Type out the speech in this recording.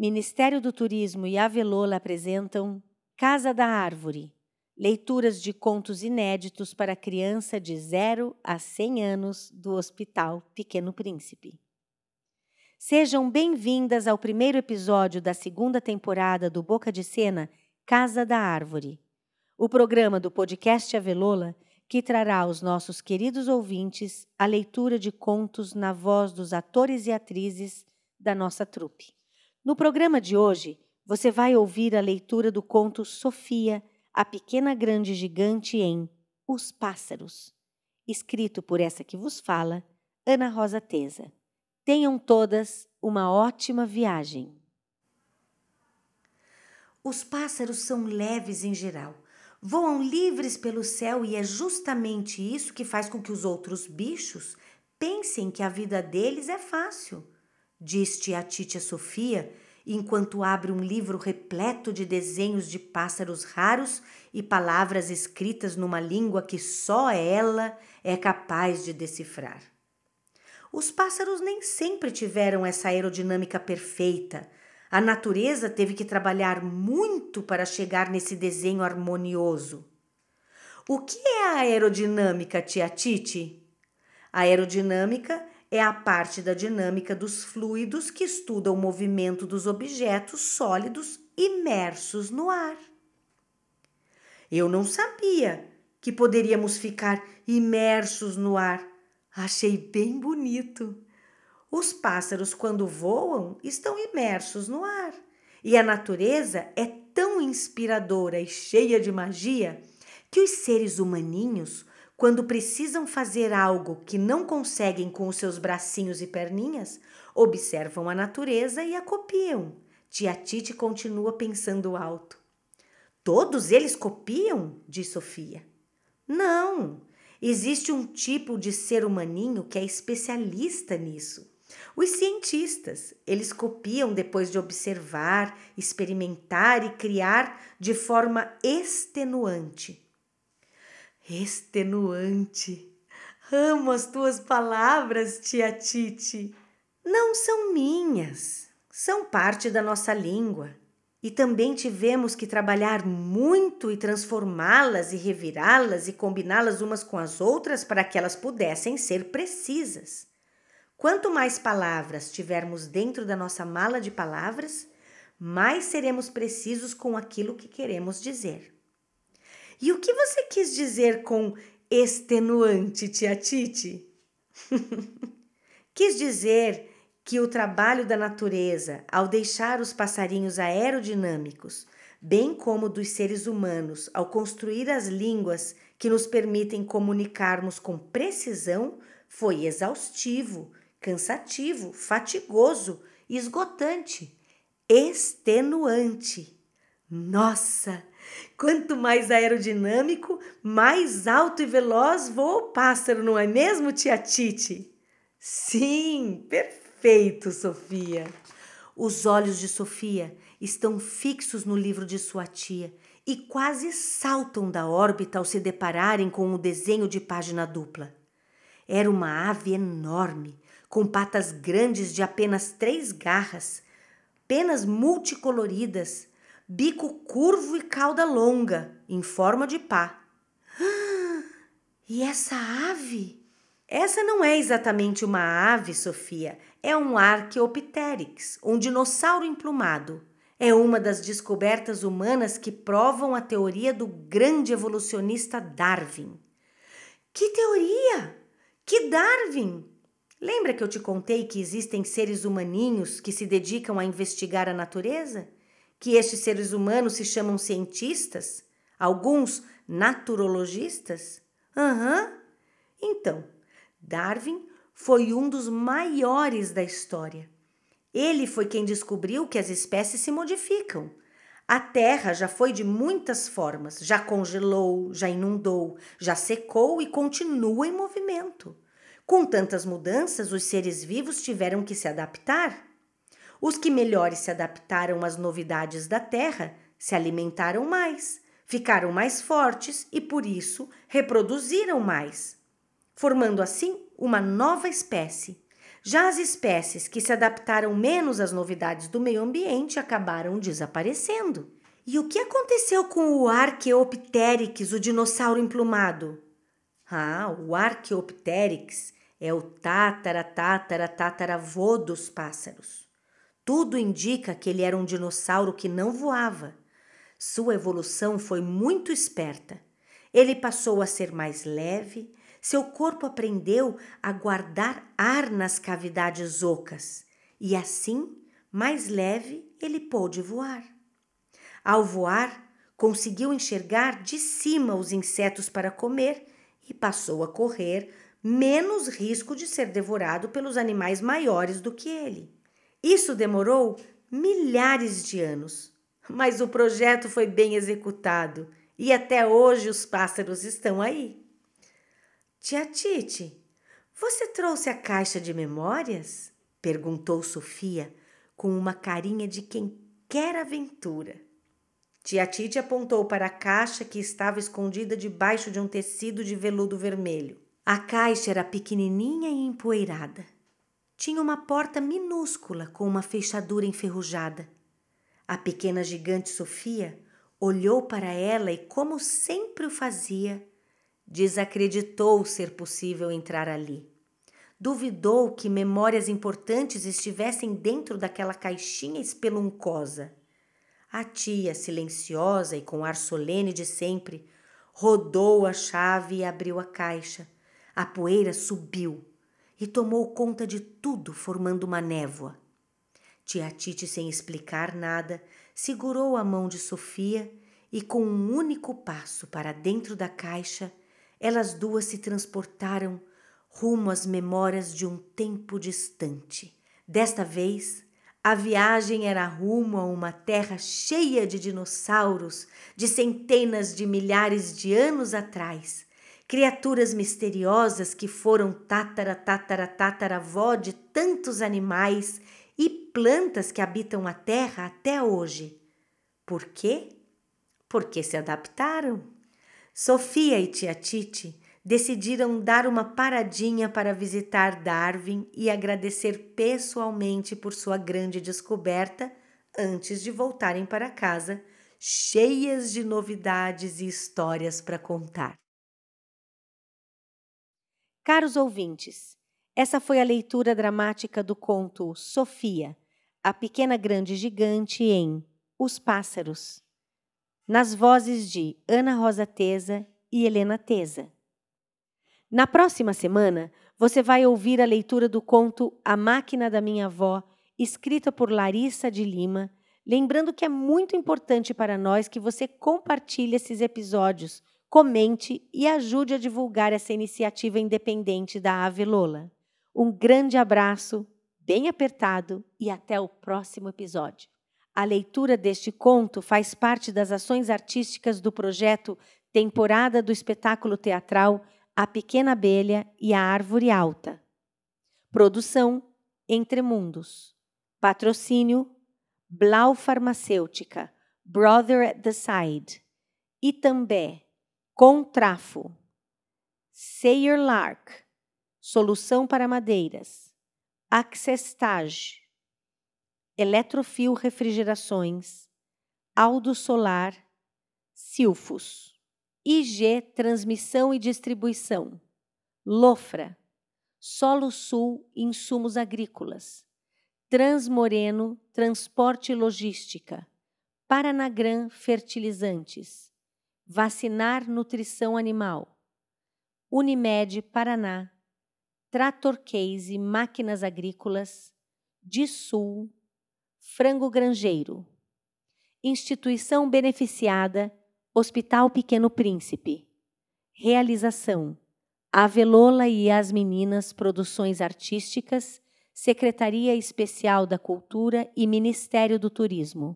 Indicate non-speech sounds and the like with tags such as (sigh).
Ministério do Turismo e Avelola apresentam Casa da Árvore, leituras de contos inéditos para criança de 0 a 100 anos do Hospital Pequeno Príncipe. Sejam bem-vindas ao primeiro episódio da segunda temporada do Boca de Cena Casa da Árvore, o programa do podcast Avelola que trará aos nossos queridos ouvintes a leitura de contos na voz dos atores e atrizes da nossa trupe. No programa de hoje, você vai ouvir a leitura do conto Sofia, a Pequena Grande Gigante em Os Pássaros, escrito por essa que vos fala, Ana Rosa Teza. Tenham todas uma ótima viagem. Os pássaros são leves em geral, voam livres pelo céu e é justamente isso que faz com que os outros bichos pensem que a vida deles é fácil diz a Titia Sofia, enquanto abre um livro repleto de desenhos de pássaros raros e palavras escritas numa língua que só ela é capaz de decifrar. Os pássaros nem sempre tiveram essa aerodinâmica perfeita. A natureza teve que trabalhar muito para chegar nesse desenho harmonioso. O que é a aerodinâmica, tia Titi? A aerodinâmica é a parte da dinâmica dos fluidos que estuda o movimento dos objetos sólidos imersos no ar. Eu não sabia que poderíamos ficar imersos no ar. Achei bem bonito. Os pássaros, quando voam, estão imersos no ar. E a natureza é tão inspiradora e cheia de magia que os seres humaninhos quando precisam fazer algo que não conseguem com os seus bracinhos e perninhas, observam a natureza e a copiam. Tia Tite continua pensando alto. Todos eles copiam? diz Sofia. Não, existe um tipo de ser humaninho que é especialista nisso. Os cientistas, eles copiam depois de observar, experimentar e criar de forma extenuante extenuante. Amo as tuas palavras, tia Titi. Não são minhas, são parte da nossa língua. E também tivemos que trabalhar muito e transformá-las e revirá-las e combiná-las umas com as outras para que elas pudessem ser precisas. Quanto mais palavras tivermos dentro da nossa mala de palavras, mais seremos precisos com aquilo que queremos dizer. E o que você quis dizer com extenuante, tia Titi? (laughs) quis dizer que o trabalho da natureza, ao deixar os passarinhos aerodinâmicos, bem como dos seres humanos, ao construir as línguas que nos permitem comunicarmos com precisão, foi exaustivo, cansativo, fatigoso, esgotante, extenuante. Nossa, Quanto mais aerodinâmico, mais alto e veloz voa o pássaro, não é mesmo, tia Titi? Sim, perfeito, Sofia. Os olhos de Sofia estão fixos no livro de sua tia e quase saltam da órbita ao se depararem com o desenho de página dupla. Era uma ave enorme, com patas grandes de apenas três garras, penas multicoloridas, bico curvo e cauda longa, em forma de pá. (gasps) E essa ave? Essa não é exatamente uma ave, Sofia, é um Archaeopteryx, um dinossauro emplumado. É uma das descobertas humanas que provam a teoria do grande evolucionista Darwin. Que teoria? Que Darwin? Lembra que eu te contei que existem seres humaninhos que se dedicam a investigar a natureza? Que estes seres humanos se chamam cientistas, alguns naturologistas? Aham. Uhum. Então, Darwin foi um dos maiores da história. Ele foi quem descobriu que as espécies se modificam. A Terra já foi de muitas formas, já congelou, já inundou, já secou e continua em movimento. Com tantas mudanças, os seres vivos tiveram que se adaptar. Os que melhores se adaptaram às novidades da terra se alimentaram mais, ficaram mais fortes e por isso reproduziram mais, formando assim uma nova espécie. Já as espécies que se adaptaram menos às novidades do meio ambiente acabaram desaparecendo. E o que aconteceu com o Archaeopteryx, o dinossauro emplumado? Ah, o Archaeopteryx é o tátara, tátara, tataravô dos pássaros. Tudo indica que ele era um dinossauro que não voava. Sua evolução foi muito esperta. Ele passou a ser mais leve, seu corpo aprendeu a guardar ar nas cavidades ocas e assim, mais leve, ele pôde voar. Ao voar, conseguiu enxergar de cima os insetos para comer e passou a correr menos risco de ser devorado pelos animais maiores do que ele. Isso demorou milhares de anos, mas o projeto foi bem executado e até hoje os pássaros estão aí. Tia Tite, você trouxe a caixa de memórias? perguntou Sofia com uma carinha de quem quer aventura. Tia Tite apontou para a caixa que estava escondida debaixo de um tecido de veludo vermelho. A caixa era pequenininha e empoeirada. Tinha uma porta minúscula com uma fechadura enferrujada. A pequena gigante Sofia olhou para ela e, como sempre o fazia, desacreditou ser possível entrar ali. Duvidou que memórias importantes estivessem dentro daquela caixinha espeluncosa. A tia, silenciosa e com ar solene de sempre, rodou a chave e abriu a caixa a poeira subiu e tomou conta de tudo, formando uma névoa. Tia Tite, sem explicar nada, segurou a mão de Sofia e, com um único passo para dentro da caixa, elas duas se transportaram rumo às memórias de um tempo distante. Desta vez, a viagem era rumo a uma terra cheia de dinossauros de centenas de milhares de anos atrás criaturas misteriosas que foram tátara, tátara, tataravó de tantos animais e plantas que habitam a terra até hoje. Por quê? Porque se adaptaram. Sofia e tia Tite decidiram dar uma paradinha para visitar Darwin e agradecer pessoalmente por sua grande descoberta antes de voltarem para casa, cheias de novidades e histórias para contar. Caros ouvintes, essa foi a leitura dramática do conto Sofia, a pequena grande gigante em Os Pássaros, nas vozes de Ana Rosa Teza e Helena Teza. Na próxima semana, você vai ouvir a leitura do conto A Máquina da Minha Avó, escrita por Larissa de Lima, lembrando que é muito importante para nós que você compartilhe esses episódios comente e ajude a divulgar essa iniciativa independente da Ave Lola. Um grande abraço, bem apertado e até o próximo episódio. A leitura deste conto faz parte das ações artísticas do projeto Temporada do Espetáculo Teatral A Pequena Abelha e a Árvore Alta. Produção Entre Mundos. Patrocínio Blau Farmacêutica, Brother at the Side. Itambé Contrafo. Sayer Lark. Solução para madeiras. Accestage. Eletrofil Refrigerações. Aldo Solar. Silfos. IG Transmissão e Distribuição. Lofra. Solo Sul Insumos Agrícolas. Transmoreno Transporte e Logística. Paranagran Fertilizantes. Vacinar Nutrição Animal, Unimed Paraná, Trator Case Máquinas Agrícolas, Sul, Frango Grangeiro, Instituição Beneficiada, Hospital Pequeno Príncipe. Realização: Avelola e as Meninas Produções Artísticas, Secretaria Especial da Cultura e Ministério do Turismo.